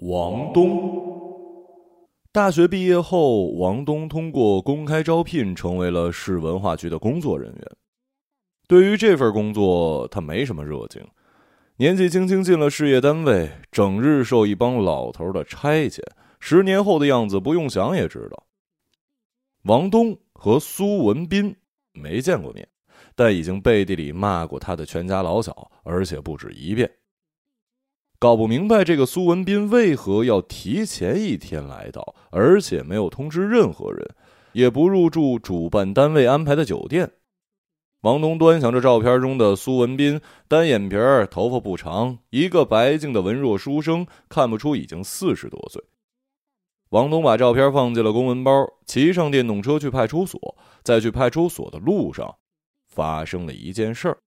王东。大学毕业后，王东通过公开招聘成为了市文化局的工作人员。对于这份工作，他没什么热情。年纪轻轻进了事业单位，整日受一帮老头的差遣，十年后的样子不用想也知道。王东和苏文斌没见过面，但已经背地里骂过他的全家老小，而且不止一遍。搞不明白这个苏文斌为何要提前一天来到，而且没有通知任何人，也不入住主办单位安排的酒店。王东端详着照片中的苏文斌，单眼皮儿，头发不长，一个白净的文弱书生，看不出已经四十多岁。王东把照片放进了公文包，骑上电动车去派出所。在去派出所的路上，发生了一件事儿。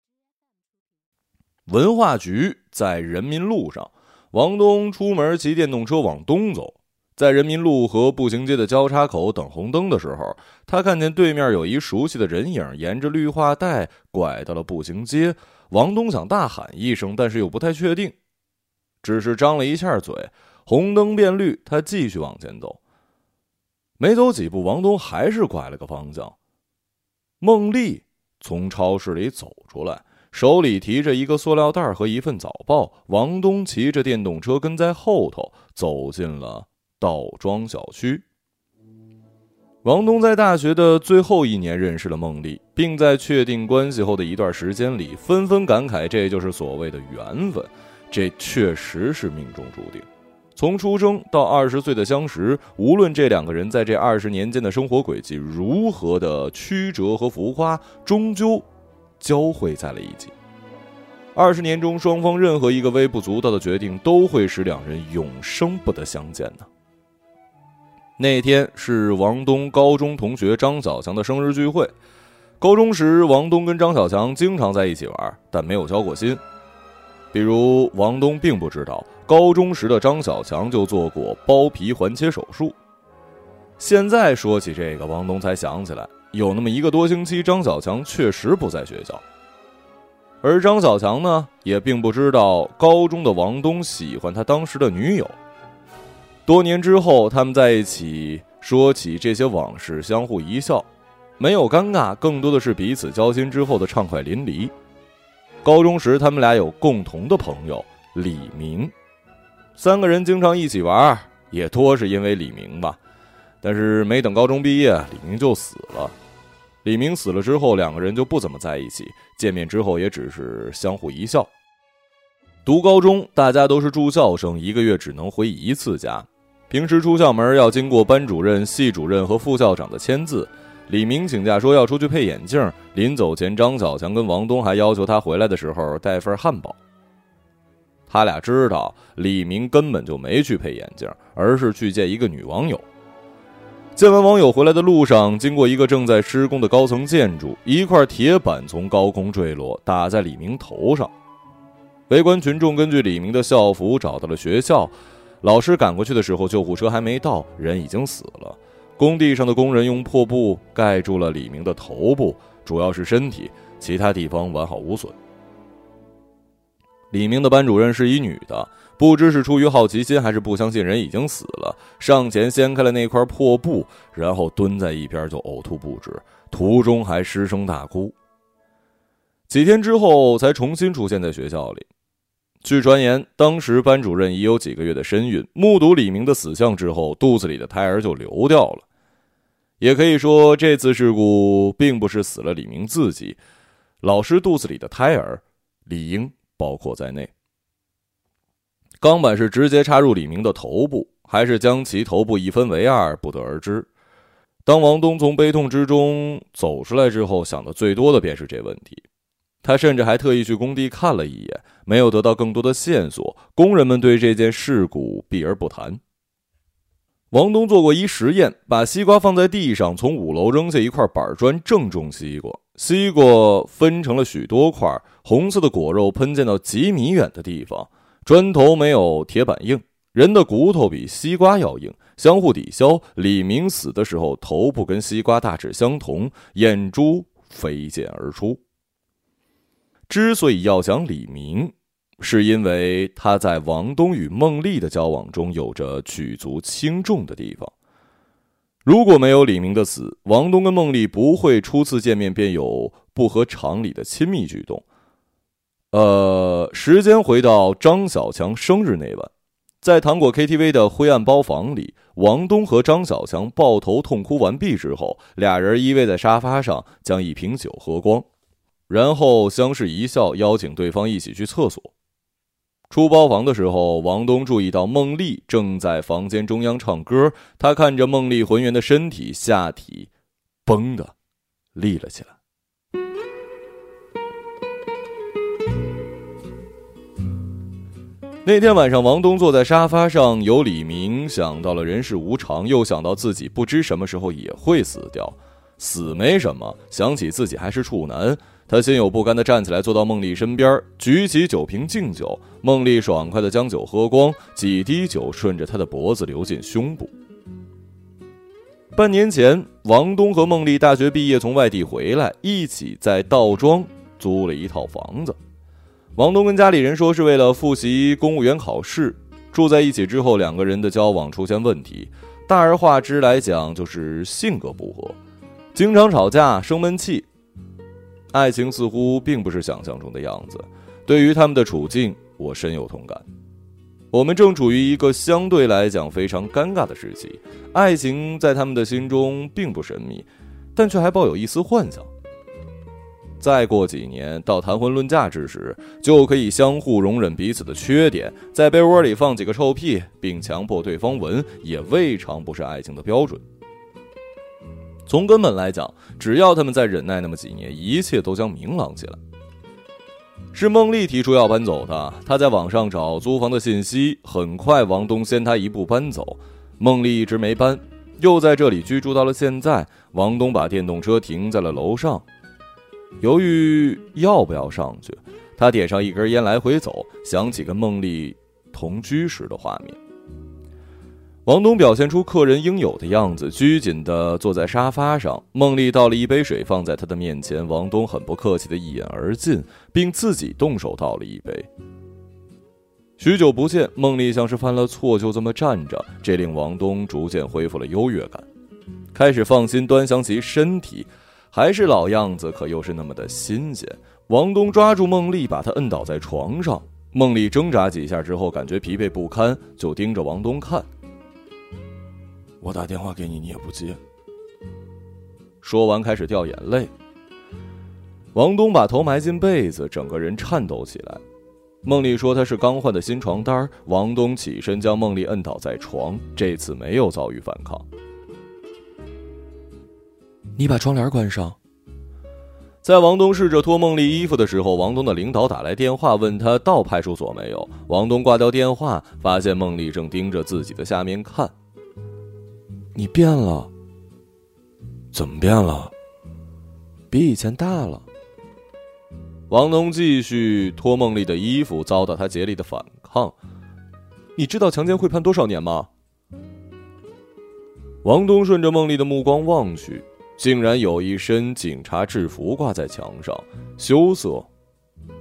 文化局在人民路上，王东出门骑电动车往东走，在人民路和步行街的交叉口等红灯的时候，他看见对面有一熟悉的人影沿着绿化带拐到了步行街。王东想大喊一声，但是又不太确定，只是张了一下嘴。红灯变绿，他继续往前走。没走几步，王东还是拐了个方向。孟丽从超市里走出来，手里提着一个塑料袋和一份早报。王东骑着电动车跟在后头，走进了道庄小区。王东在大学的最后一年认识了孟丽，并在确定关系后的一段时间里，纷纷感慨这就是所谓的缘分，这确实是命中注定。从出生到二十岁的相识，无论这两个人在这二十年间的生活轨迹如何的曲折和浮夸，终究交汇在了一起。二十年中，双方任何一个微不足道的决定，都会使两人永生不得相见呢。那天是王东高中同学张小强的生日聚会。高中时，王东跟张小强经常在一起玩，但没有交过心。比如，王东并不知道。高中时的张小强就做过包皮环切手术。现在说起这个，王东才想起来，有那么一个多星期，张小强确实不在学校。而张小强呢，也并不知道高中的王东喜欢他当时的女友。多年之后，他们在一起说起这些往事，相互一笑，没有尴尬，更多的是彼此交心之后的畅快淋漓。高中时，他们俩有共同的朋友李明。三个人经常一起玩，也多是因为李明吧。但是没等高中毕业，李明就死了。李明死了之后，两个人就不怎么在一起，见面之后也只是相互一笑。读高中，大家都是住校生，一个月只能回一次家。平时出校门要经过班主任、系主任和副校长的签字。李明请假说要出去配眼镜，临走前，张小强跟王东还要求他回来的时候带份汉堡。他俩知道李明根本就没去配眼镜，而是去见一个女网友。见完网友回来的路上，经过一个正在施工的高层建筑，一块铁板从高空坠落，打在李明头上。围观群众根据李明的校服找到了学校，老师赶过去的时候，救护车还没到，人已经死了。工地上的工人用破布盖住了李明的头部，主要是身体，其他地方完好无损。李明的班主任是一女的，不知是出于好奇心还是不相信人已经死了，上前掀开了那块破布，然后蹲在一边就呕吐不止，途中还失声大哭。几天之后才重新出现在学校里。据传言，当时班主任已有几个月的身孕，目睹李明的死相之后，肚子里的胎儿就流掉了。也可以说，这次事故并不是死了李明自己，老师肚子里的胎儿理应。包括在内，钢板是直接插入李明的头部，还是将其头部一分为二，不得而知。当王东从悲痛之中走出来之后，想的最多的便是这问题。他甚至还特意去工地看了一眼，没有得到更多的线索。工人们对这件事故避而不谈。王东做过一实验，把西瓜放在地上，从五楼扔下一块板砖，正中西瓜。西瓜分成了许多块，红色的果肉喷溅到几米远的地方。砖头没有铁板硬，人的骨头比西瓜要硬，相互抵消。李明死的时候，头部跟西瓜大致相同，眼珠飞溅而出。之所以要讲李明，是因为他在王东与孟丽的交往中有着举足轻重的地方。如果没有李明的死，王东跟孟丽不会初次见面便有不合常理的亲密举动。呃，时间回到张小强生日那晚，在糖果 KTV 的灰暗包房里，王东和张小强抱头痛哭完毕之后，俩人依偎在沙发上，将一瓶酒喝光，然后相视一笑，邀请对方一起去厕所。出包房的时候，王东注意到孟丽正在房间中央唱歌。他看着孟丽浑圆的身体，下体“嘣”的立了起来。那天晚上，王东坐在沙发上，有李明，想到了人世无常，又想到自己不知什么时候也会死掉。死没什么，想起自己还是处男。他心有不甘地站起来，坐到孟丽身边，举起酒瓶敬酒。孟丽爽快地将酒喝光，几滴酒顺着他的脖子流进胸部。半年前，王东和孟丽大学毕业从外地回来，一起在道庄租了一套房子。王东跟家里人说是为了复习公务员考试。住在一起之后，两个人的交往出现问题，大而化之来讲就是性格不合，经常吵架，生闷气。爱情似乎并不是想象中的样子，对于他们的处境，我深有同感。我们正处于一个相对来讲非常尴尬的时期，爱情在他们的心中并不神秘，但却还抱有一丝幻想。再过几年，到谈婚论嫁之时，就可以相互容忍彼此的缺点，在被窝里放几个臭屁，并强迫对方闻，也未尝不是爱情的标准。从根本来讲，只要他们再忍耐那么几年，一切都将明朗起来。是孟丽提出要搬走的，他在网上找租房的信息。很快，王东先他一步搬走，孟丽一直没搬，又在这里居住到了现在。王东把电动车停在了楼上，犹豫要不要上去。他点上一根烟，来回走，想起跟孟丽同居时的画面。王东表现出客人应有的样子，拘谨地坐在沙发上。孟丽倒了一杯水放在他的面前，王东很不客气地一饮而尽，并自己动手倒了一杯。许久不见，孟丽像是犯了错，就这么站着，这令王东逐渐恢复了优越感，开始放心端详其身体，还是老样子，可又是那么的新鲜。王东抓住孟丽，把她摁倒在床上。孟丽挣扎几下之后，感觉疲惫不堪，就盯着王东看。我打电话给你，你也不接。说完，开始掉眼泪。王东把头埋进被子，整个人颤抖起来。孟丽说他是刚换的新床单王东起身将孟丽摁倒在床，这次没有遭遇反抗。你把窗帘关上。在王东试着脱梦丽衣服的时候，王东的领导打来电话，问他到派出所没有。王东挂掉电话，发现梦丽正盯着自己的下面看。你变了，怎么变了？比以前大了。王东继续脱梦丽的衣服，遭到他竭力的反抗。你知道强奸会判多少年吗？王东顺着梦丽的目光望去，竟然有一身警察制服挂在墙上，羞涩，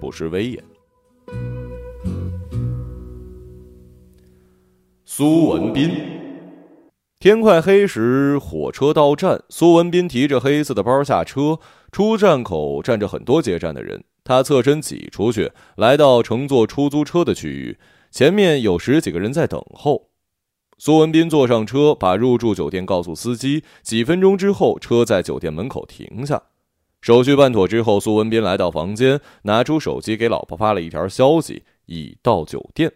不失威严。苏文斌。天快黑时，火车到站。苏文斌提着黑色的包下车，出站口站着很多接站的人。他侧身挤出去，来到乘坐出租车的区域，前面有十几个人在等候。苏文斌坐上车，把入住酒店告诉司机。几分钟之后，车在酒店门口停下。手续办妥之后，苏文斌来到房间，拿出手机给老婆发了一条消息：已到酒店。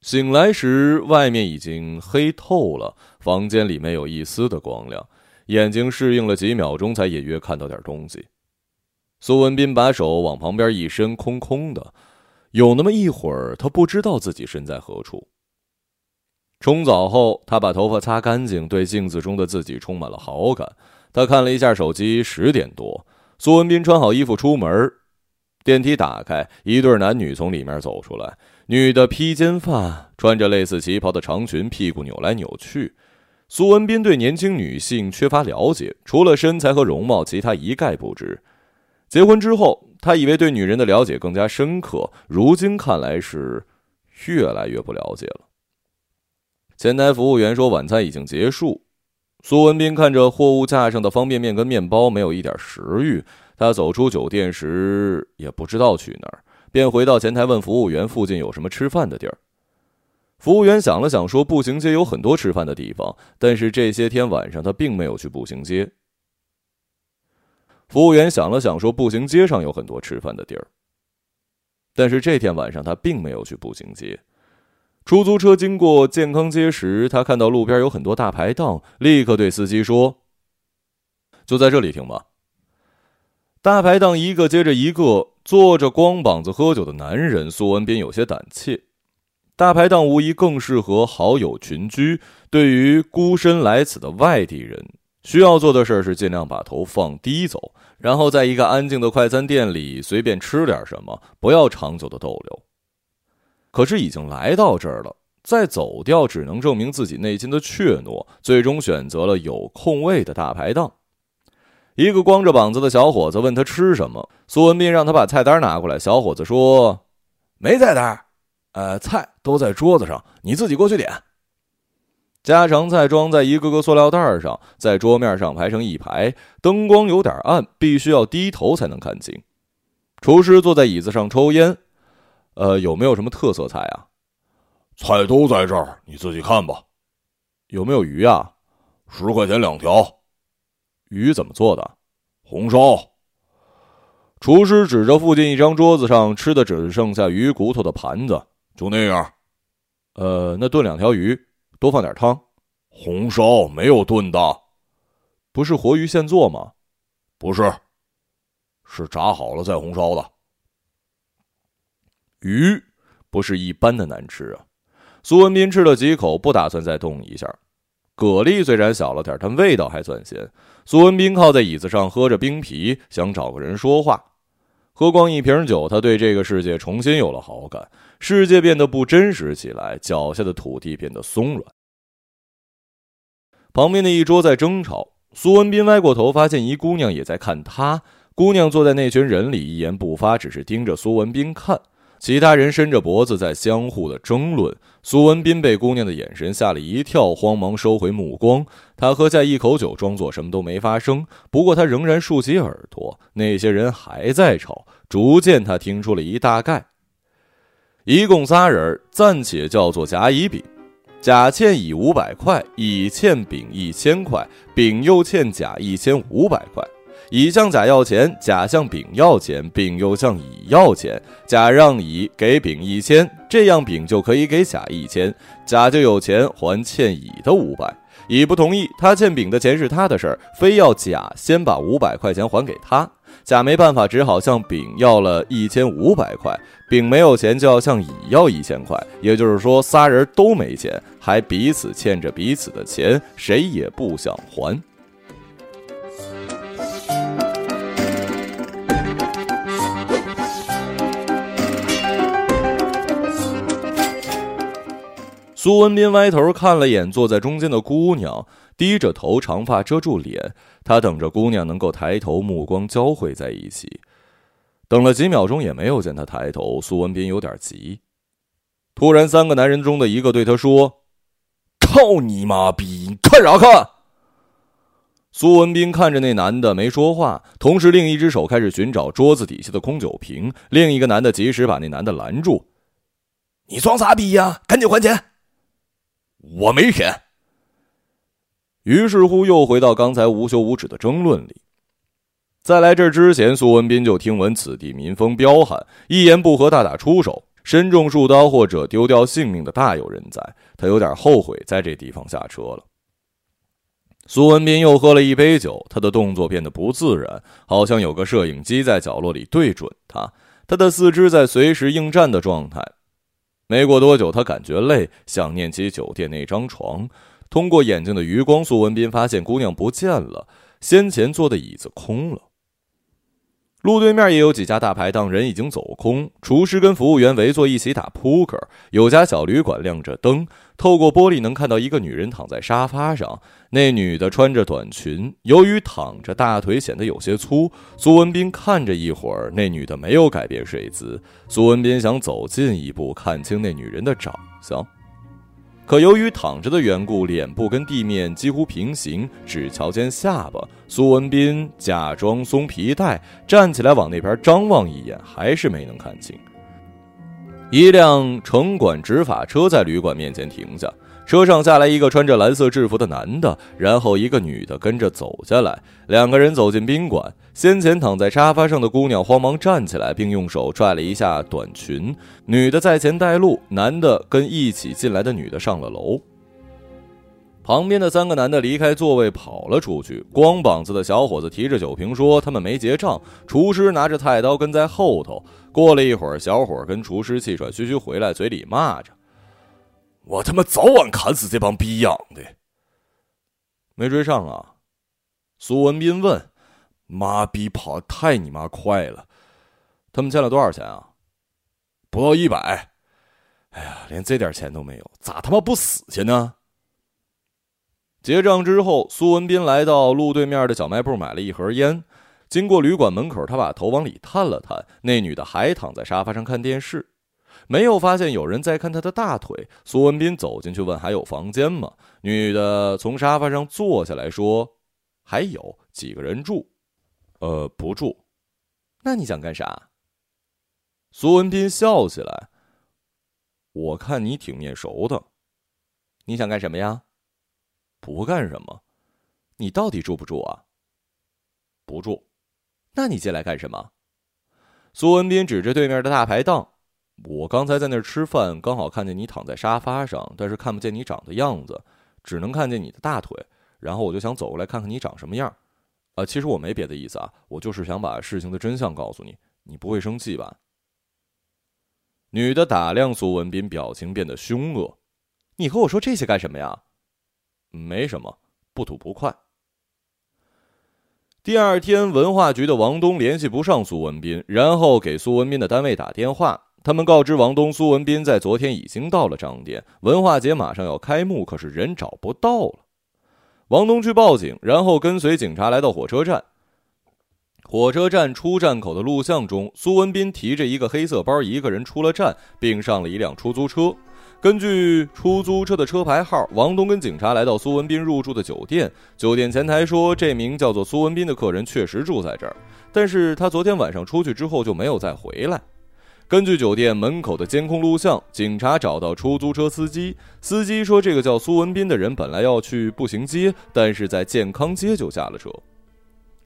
醒来时，外面已经黑透了，房间里没有一丝的光亮，眼睛适应了几秒钟，才隐约看到点东西。苏文斌把手往旁边一伸，空空的，有那么一会儿，他不知道自己身在何处。冲澡后，他把头发擦干净，对镜子中的自己充满了好感。他看了一下手机，十点多。苏文斌穿好衣服出门，电梯打开，一对男女从里面走出来。女的披肩发，穿着类似旗袍的长裙，屁股扭来扭去。苏文斌对年轻女性缺乏了解，除了身材和容貌，其他一概不知。结婚之后，他以为对女人的了解更加深刻，如今看来是越来越不了解了。前台服务员说晚餐已经结束。苏文斌看着货物架上的方便面跟面包，没有一点食欲。他走出酒店时也不知道去哪儿，便回到前台问服务员附近有什么吃饭的地儿。服务员想了想说：“步行街有很多吃饭的地方，但是这些天晚上他并没有去步行街。”服务员想了想说：“步行街上有很多吃饭的地儿，但是这天晚上他并没有去步行街。”出租车经过健康街时，他看到路边有很多大排档，立刻对司机说：“就在这里停吧。”大排档一个接着一个，坐着光膀子喝酒的男人。苏文斌有些胆怯。大排档无疑更适合好友群居。对于孤身来此的外地人，需要做的事是尽量把头放低走，然后在一个安静的快餐店里随便吃点什么，不要长久的逗留。可是已经来到这儿了，再走掉只能证明自己内心的怯懦。最终选择了有空位的大排档。一个光着膀子的小伙子问他吃什么，苏文斌让他把菜单拿过来。小伙子说：“没菜单，呃，菜都在桌子上，你自己过去点。”家常菜装在一个个塑料袋上，在桌面上排成一排，灯光有点暗，必须要低头才能看清。厨师坐在椅子上抽烟。呃，有没有什么特色菜啊？菜都在这儿，你自己看吧。有没有鱼啊？十块钱两条。鱼怎么做的？红烧。厨师指着附近一张桌子上吃的只剩下鱼骨头的盘子，就那样。呃，那炖两条鱼，多放点汤。红烧没有炖的，不是活鱼现做吗？不是，是炸好了再红烧的。鱼不是一般的难吃啊！苏文斌吃了几口，不打算再动一下。蛤蜊虽然小了点，但味道还算鲜。苏文斌靠在椅子上喝着冰啤，想找个人说话。喝光一瓶酒，他对这个世界重新有了好感。世界变得不真实起来，脚下的土地变得松软。旁边的一桌在争吵，苏文斌歪过头，发现一姑娘也在看他。姑娘坐在那群人里，一言不发，只是盯着苏文斌看。其他人伸着脖子在相互的争论。苏文斌被姑娘的眼神吓了一跳，慌忙收回目光。他喝下一口酒，装作什么都没发生。不过他仍然竖起耳朵。那些人还在吵。逐渐，他听出了一大概。一共仨人，暂且叫做甲、乙、丙。甲欠乙五百块，乙欠丙一千块，丙又欠甲一千五百块。乙向甲要钱，甲向丙要钱，丙又向乙要钱。甲让乙给丙一千，这样丙就可以给甲一千，甲就有钱还欠乙的五百。乙不同意，他欠丙的钱是他的事儿，非要甲先把五百块钱还给他。甲没办法，只好向丙要了一千五百块。丙没有钱，就要向乙要一千块。也就是说，仨人都没钱，还彼此欠着彼此的钱，谁也不想还。苏文斌歪头看了眼坐在中间的姑娘，低着头，长发遮住脸。他等着姑娘能够抬头，目光交汇在一起。等了几秒钟也没有见她抬头，苏文斌有点急。突然，三个男人中的一个对他说：“操你妈逼，你看啥看？”苏文斌看着那男的没说话，同时另一只手开始寻找桌子底下的空酒瓶。另一个男的及时把那男的拦住：“你装啥逼呀？赶紧还钱！”我没钱。于是乎，又回到刚才无休无止的争论里。在来这之前，苏文斌就听闻此地民风彪悍，一言不合大打出手，身中数刀或者丢掉性命的大有人在。他有点后悔在这地方下车了。苏文斌又喝了一杯酒，他的动作变得不自然，好像有个摄影机在角落里对准他，他的四肢在随时应战的状态。没过多久，他感觉累，想念起酒店那张床。通过眼睛的余光，苏文斌发现姑娘不见了，先前坐的椅子空了。路对面也有几家大排档，人已经走空。厨师跟服务员围坐一起打扑克。有家小旅馆亮着灯，透过玻璃能看到一个女人躺在沙发上。那女的穿着短裙，由于躺着，大腿显得有些粗。苏文斌看着一会儿，那女的没有改变睡姿。苏文斌想走近一步，看清那女人的长相。可由于躺着的缘故，脸部跟地面几乎平行，只瞧见下巴。苏文斌假装松皮带，站起来往那边张望一眼，还是没能看清。一辆城管执法车在旅馆面前停下。车上下来一个穿着蓝色制服的男的，然后一个女的跟着走下来。两个人走进宾馆，先前躺在沙发上的姑娘慌忙站起来，并用手拽了一下短裙。女的在前带路，男的跟一起进来的女的上了楼。旁边的三个男的离开座位跑了出去。光膀子的小伙子提着酒瓶说：“他们没结账。”厨师拿着菜刀跟在后头。过了一会儿，小伙跟厨师气喘吁吁回来，嘴里骂着。我他妈早晚砍死这帮逼养的！没追上啊？苏文斌问。妈逼，跑的太你妈快了！他们欠了多少钱啊？不到一百。哎呀，连这点钱都没有，咋他妈不死去呢？结账之后，苏文斌来到路对面的小卖部买了一盒烟。经过旅馆门口，他把头往里探了探，那女的还躺在沙发上看电视。没有发现有人在看她的大腿。苏文斌走进去问：“还有房间吗？”女的从沙发上坐下来说：“还有几个人住？呃，不住。那你想干啥？”苏文斌笑起来：“我看你挺面熟的。你想干什么呀？不干什么。你到底住不住啊？不住。那你进来干什么？”苏文斌指着对面的大排档。我刚才在那儿吃饭，刚好看见你躺在沙发上，但是看不见你长的样子，只能看见你的大腿。然后我就想走过来看看你长什么样。啊，其实我没别的意思啊，我就是想把事情的真相告诉你，你不会生气吧？女的打量苏文斌，表情变得凶恶。你和我说这些干什么呀？没什么，不吐不快。第二天，文化局的王东联系不上苏文斌，然后给苏文斌的单位打电话。他们告知王东，苏文斌在昨天已经到了张店，文化节马上要开幕，可是人找不到了。王东去报警，然后跟随警察来到火车站。火车站出站口的录像中，苏文斌提着一个黑色包，一个人出了站，并上了一辆出租车。根据出租车的车牌号，王东跟警察来到苏文斌入住的酒店。酒店前台说，这名叫做苏文斌的客人确实住在这儿，但是他昨天晚上出去之后就没有再回来。根据酒店门口的监控录像，警察找到出租车司机。司机说，这个叫苏文斌的人本来要去步行街，但是在健康街就下了车。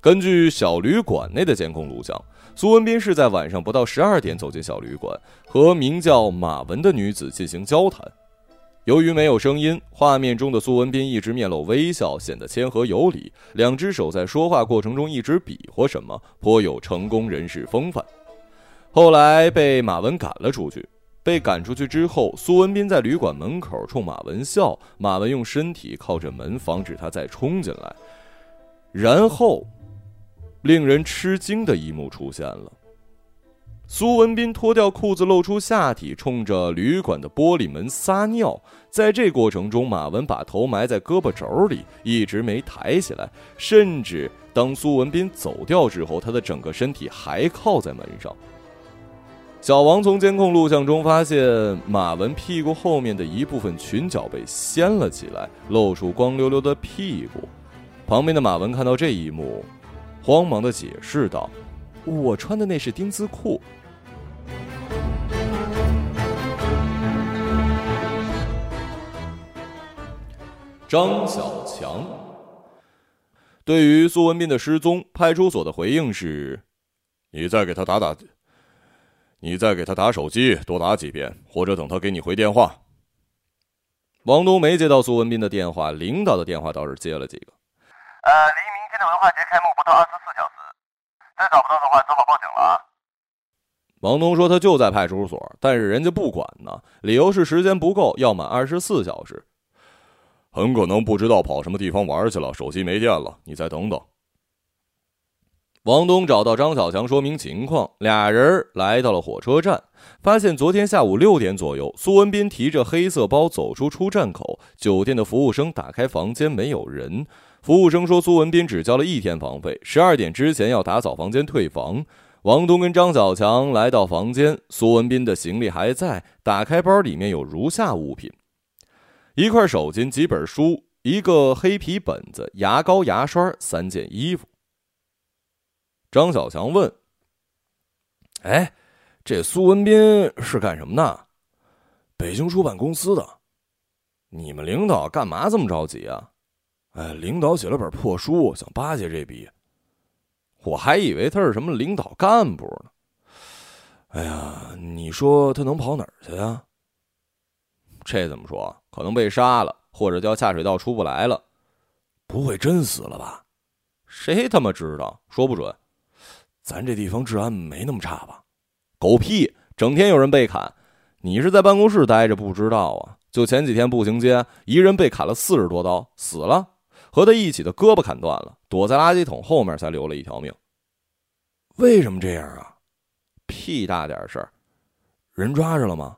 根据小旅馆内的监控录像，苏文斌是在晚上不到十二点走进小旅馆，和名叫马文的女子进行交谈。由于没有声音，画面中的苏文斌一直面露微笑，显得谦和有礼，两只手在说话过程中一直比划什么，颇有成功人士风范。后来被马文赶了出去。被赶出去之后，苏文斌在旅馆门口冲马文笑。马文用身体靠着门，防止他再冲进来。然后，令人吃惊的一幕出现了：苏文斌脱掉裤子，露出下体，冲着旅馆的玻璃门撒尿。在这过程中，马文把头埋在胳膊肘里，一直没抬起来。甚至当苏文斌走掉之后，他的整个身体还靠在门上。小王从监控录像中发现，马文屁股后面的一部分裙角被掀了起来，露出光溜溜的屁股。旁边的马文看到这一幕，慌忙的解释道：“我穿的那是丁字裤。”张小强对于苏文斌的失踪，派出所的回应是：“你再给他打打。”你再给他打手机，多打几遍，或者等他给你回电话。王东没接到苏文斌的电话，领导的电话倒是接了几个。呃，离明天的文化节开幕不到二十四小时，再找不到的话，只好报警了。王东说他就在派出所，但是人家不管呢，理由是时间不够，要满二十四小时。很可能不知道跑什么地方玩去了，手机没电了，你再等等。王东找到张小强说明情况，俩人来到了火车站，发现昨天下午六点左右，苏文斌提着黑色包走出出站口，酒店的服务生打开房间，没有人。服务生说苏文斌只交了一天房费，十二点之前要打扫房间退房。王东跟张小强来到房间，苏文斌的行李还在，打开包里面有如下物品：一块手巾、几本书、一个黑皮本子、牙膏、牙刷、三件衣服。张小强问：“哎，这苏文斌是干什么的？北京出版公司的。你们领导干嘛这么着急啊？哎，领导写了本破书，想巴结这笔。我还以为他是什么领导干部呢。哎呀，你说他能跑哪儿去呀？这怎么说？可能被杀了，或者掉下水道出不来了。不会真死了吧？谁他妈知道？说不准。”咱这地方治安没那么差吧？狗屁！整天有人被砍，你是在办公室待着不知道啊？就前几天步行街，一人被砍了四十多刀，死了，和他一起的胳膊砍断了，躲在垃圾桶后面才留了一条命。为什么这样啊？屁大点事儿！人抓着了吗？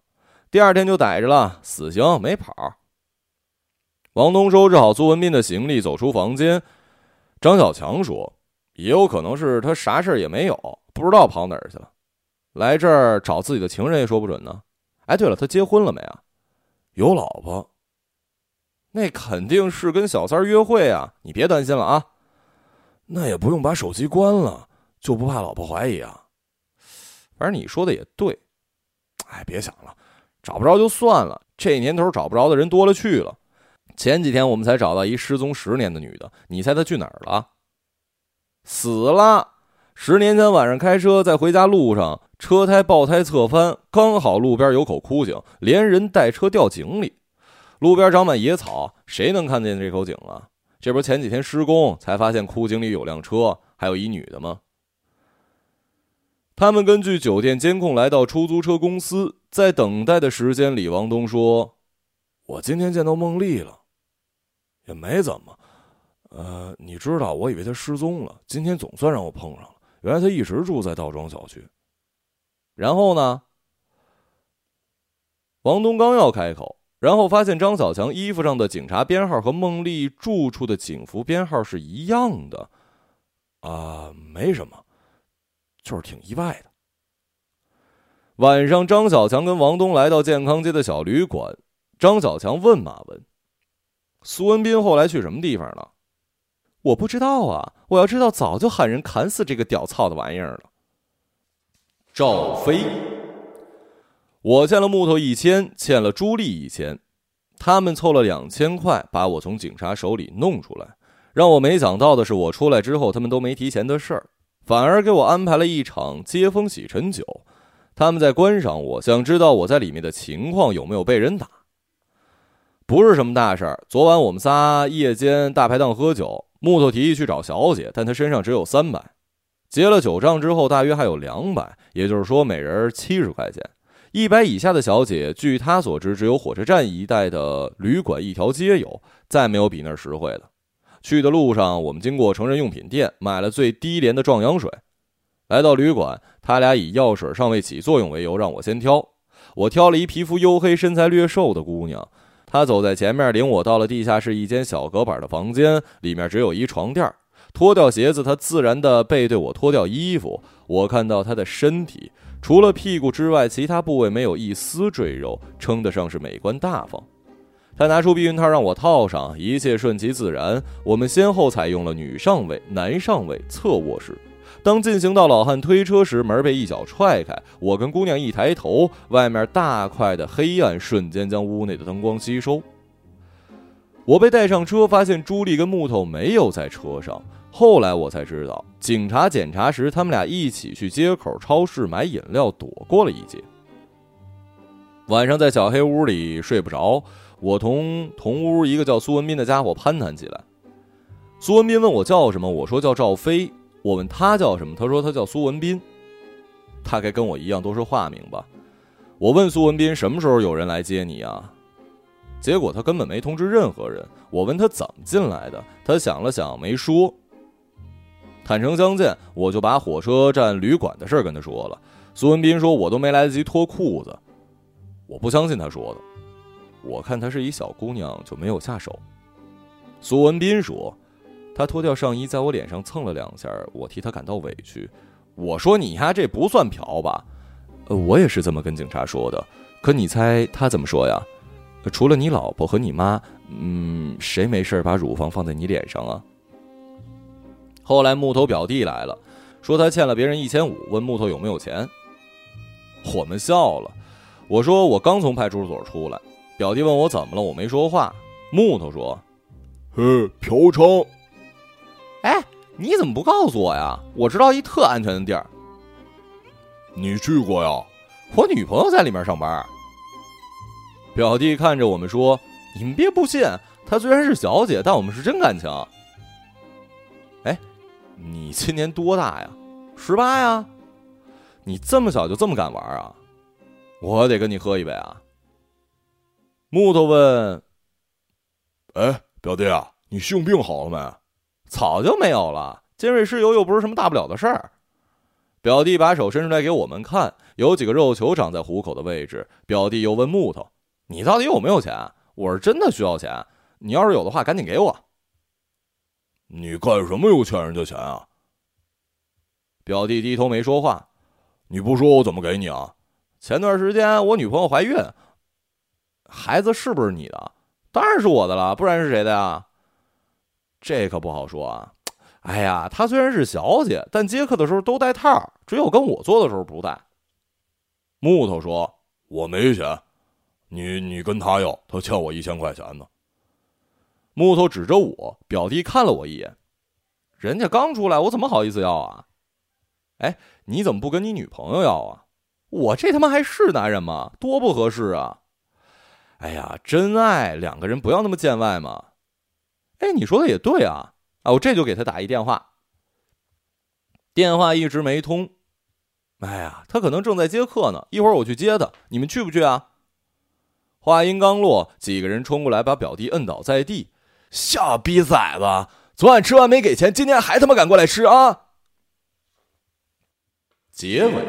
第二天就逮着了，死刑没跑。王东收拾好苏文斌的行李，走出房间。张小强说。也有可能是他啥事儿也没有，不知道跑哪儿去了，来这儿找自己的情人也说不准呢。哎，对了，他结婚了没啊？有老婆，那肯定是跟小三约会啊！你别担心了啊，那也不用把手机关了，就不怕老婆怀疑啊。反正你说的也对，哎，别想了，找不着就算了。这年头找不着的人多了去了。前几天我们才找到一失踪十年的女的，你猜她去哪儿了？死了！十年前晚上开车在回家路上，车胎爆胎侧翻，刚好路边有口枯井，连人带车掉井里。路边长满野草，谁能看见这口井啊？这不前几天施工才发现枯井里有辆车，还有一女的吗？他们根据酒店监控来到出租车公司，在等待的时间里，王东说：“我今天见到孟丽了，也没怎么。”呃，你知道，我以为他失踪了。今天总算让我碰上了，原来他一直住在道庄小区。然后呢？王东刚要开口，然后发现张小强衣服上的警察编号和孟丽住处的警服编号是一样的。啊，没什么，就是挺意外的。晚上，张小强跟王东来到健康街的小旅馆。张小强问马文：“苏文斌后来去什么地方了？”我不知道啊！我要知道，早就喊人砍死这个屌操的玩意儿了。赵飞，我欠了木头一千，欠了朱莉一千，他们凑了两千块，把我从警察手里弄出来。让我没想到的是，我出来之后，他们都没提钱的事儿，反而给我安排了一场接风洗尘酒。他们在观赏我，想知道我在里面的情况有没有被人打。不是什么大事儿。昨晚我们仨夜间大排档喝酒。木头提议去找小姐，但他身上只有三百，结了酒账之后，大约还有两百，也就是说每人七十块钱。一百以下的小姐，据他所知，只有火车站一带的旅馆一条街有，再没有比那儿实惠的。去的路上，我们经过成人用品店，买了最低廉的壮阳水。来到旅馆，他俩以药水尚未起作用为由，让我先挑。我挑了一皮肤黝黑、身材略瘦的姑娘。他走在前面，领我到了地下室一间小隔板的房间，里面只有一床垫。脱掉鞋子，他自然的背对我脱掉衣服。我看到他的身体，除了屁股之外，其他部位没有一丝赘肉，称得上是美观大方。他拿出避孕套让我套上，一切顺其自然。我们先后采用了女上位、男上位、侧卧式。当进行到老汉推车时，门被一脚踹开。我跟姑娘一抬头，外面大块的黑暗瞬间将屋内的灯光吸收。我被带上车，发现朱莉跟木头没有在车上。后来我才知道，警察检查时，他们俩一起去街口超市买饮料，躲过了一劫。晚上在小黑屋里睡不着，我同同屋一个叫苏文斌的家伙攀谈起来。苏文斌问我叫什么，我说叫赵飞。我问他叫什么，他说他叫苏文斌，大概跟我一样都是化名吧。我问苏文斌什么时候有人来接你啊？结果他根本没通知任何人。我问他怎么进来的，他想了想没说。坦诚相见，我就把火车站旅馆的事儿跟他说了。苏文斌说：“我都没来得及脱裤子。”我不相信他说的，我看她是一小姑娘，就没有下手。苏文斌说：“他脱掉上衣，在我脸上蹭了两下，我替他感到委屈。”我说：“你呀，这不算嫖吧？”呃，我也是这么跟警察说的。可你猜他怎么说呀？除了你老婆和你妈，嗯，谁没事把乳房放在你脸上啊？后来木头表弟来了，说他欠了别人一千五，问木头有没有钱。我们笑了，我说我刚从派出所出来。表弟问我怎么了，我没说话。木头说：“嘿，嫖娼。”哎，你怎么不告诉我呀？我知道一特安全的地儿。你去过呀？我女朋友在里面上班。表弟看着我们说：“你们别不信，她虽然是小姐，但我们是真感情。”哎你今年多大呀？十八呀？你这么小就这么敢玩啊？我得跟你喝一杯啊！木头问：“哎，表弟啊，你性病好了没？”早就没有了。尖锐湿疣又不是什么大不了的事儿。表弟把手伸出来给我们看，有几个肉球长在虎口的位置。表弟又问木头：“你到底有没有钱？我是真的需要钱，你要是有的话，赶紧给我。”你干什么又欠人家钱啊？表弟低头没说话。你不说我怎么给你啊？前段时间我女朋友怀孕，孩子是不是你的？当然是我的了，不然是谁的呀？这可不好说啊。哎呀，她虽然是小姐，但接客的时候都带套，只有跟我做的时候不带。木头说：“我没钱，你你跟他要，他欠我一千块钱呢。”木头指着我，表弟看了我一眼，人家刚出来，我怎么好意思要啊？哎，你怎么不跟你女朋友要啊？我这他妈还是男人吗？多不合适啊！哎呀，真爱两个人不要那么见外嘛。哎，你说的也对啊。啊，我这就给他打一电话。电话一直没通。哎呀，他可能正在接客呢，一会儿我去接他，你们去不去啊？话音刚落，几个人冲过来，把表弟摁倒在地。小逼崽子！昨晚吃完没给钱，今天还他妈敢过来吃啊！结尾，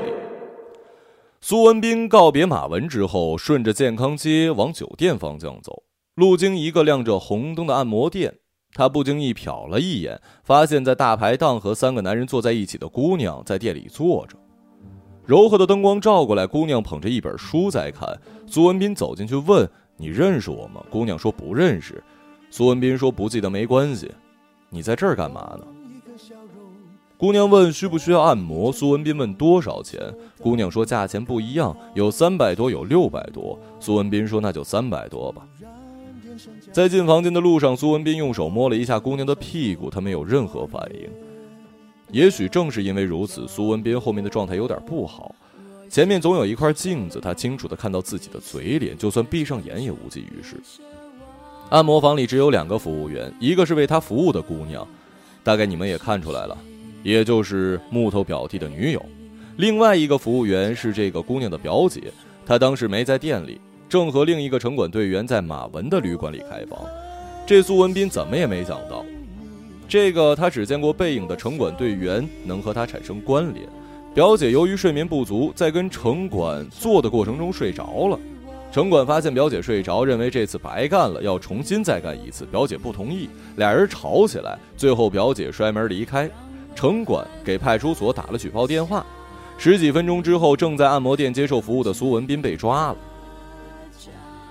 苏文斌告别马文之后，顺着健康街往酒店方向走，路经一个亮着红灯的按摩店，他不经意瞟了一眼，发现在大排档和三个男人坐在一起的姑娘在店里坐着，柔和的灯光照过来，姑娘捧着一本书在看。苏文斌走进去问：“你认识我吗？”姑娘说：“不认识。”苏文斌说：“不记得没关系，你在这儿干嘛呢？”姑娘问：“需不需要按摩？”苏文斌问：“多少钱？”姑娘说：“价钱不一样，有三百多，有六百多。”苏文斌说：“那就三百多吧。”在进房间的路上，苏文斌用手摸了一下姑娘的屁股，她没有任何反应。也许正是因为如此，苏文斌后面的状态有点不好。前面总有一块镜子，他清楚的看到自己的嘴脸，就算闭上眼也无济于事。按摩房里只有两个服务员，一个是为他服务的姑娘，大概你们也看出来了，也就是木头表弟的女友；另外一个服务员是这个姑娘的表姐，她当时没在店里，正和另一个城管队员在马文的旅馆里开房。这苏文斌怎么也没想到，这个他只见过背影的城管队员能和他产生关联。表姐由于睡眠不足，在跟城管做的过程中睡着了。城管发现表姐睡着，认为这次白干了，要重新再干一次。表姐不同意，俩人吵起来，最后表姐摔门离开。城管给派出所打了举报电话。十几分钟之后，正在按摩店接受服务的苏文斌被抓了。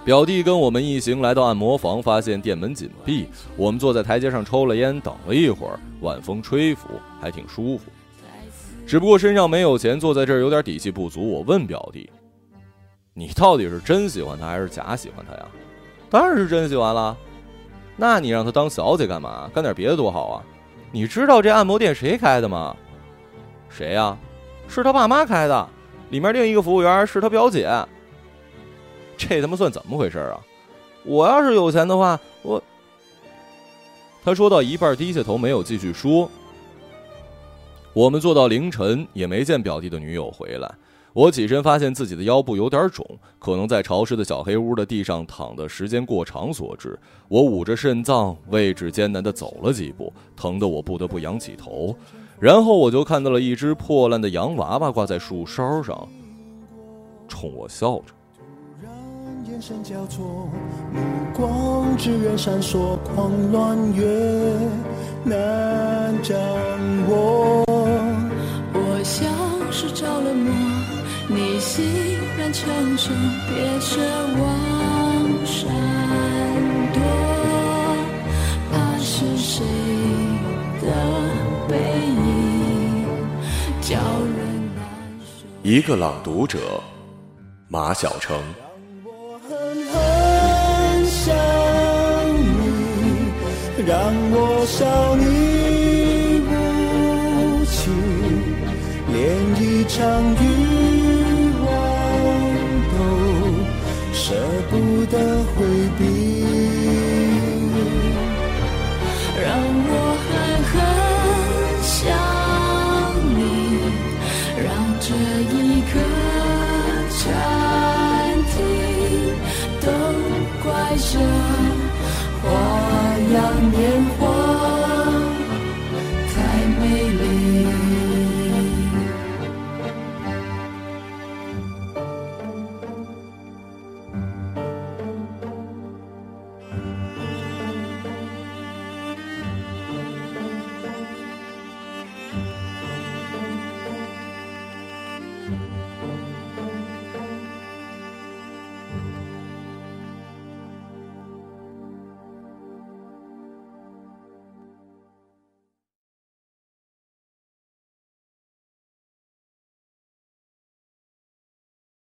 表弟跟我们一行来到按摩房，发现店门紧闭。我们坐在台阶上抽了烟，等了一会儿，晚风吹拂，还挺舒服。只不过身上没有钱，坐在这儿有点底气不足。我问表弟。你到底是真喜欢他还是假喜欢他呀？当然是真喜欢了。那你让他当小姐干嘛？干点别的多好啊！你知道这按摩店谁开的吗？谁呀？是他爸妈开的。里面另一个服务员是他表姐。这他妈算怎么回事啊？我要是有钱的话，我……他说到一半低下头没有继续说。我们坐到凌晨也没见表弟的女友回来。我起身发现自己的腰部有点肿，可能在潮湿的小黑屋的地上躺的时间过长所致。我捂着肾脏，位置艰难地走了几步，疼得我不得不仰起头。然后我就看到了一只破烂的洋娃娃挂在树梢上，冲我笑着。眼神交错，目光只愿闪烁，狂乱越难掌握。我像是着了魔，你欣然承受，别奢望闪躲。怕是谁的背影，叫人难受。一个朗读者，马晓成。我狠狠想你，让我笑你无情，连一场欲望都舍不得回避。